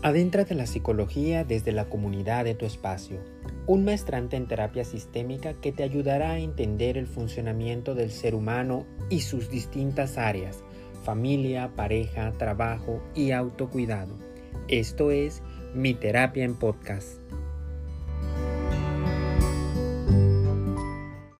Adéntrate en la psicología desde la comunidad de tu espacio, un maestrante en terapia sistémica que te ayudará a entender el funcionamiento del ser humano y sus distintas áreas, familia, pareja, trabajo y autocuidado. Esto es Mi Terapia en Podcast.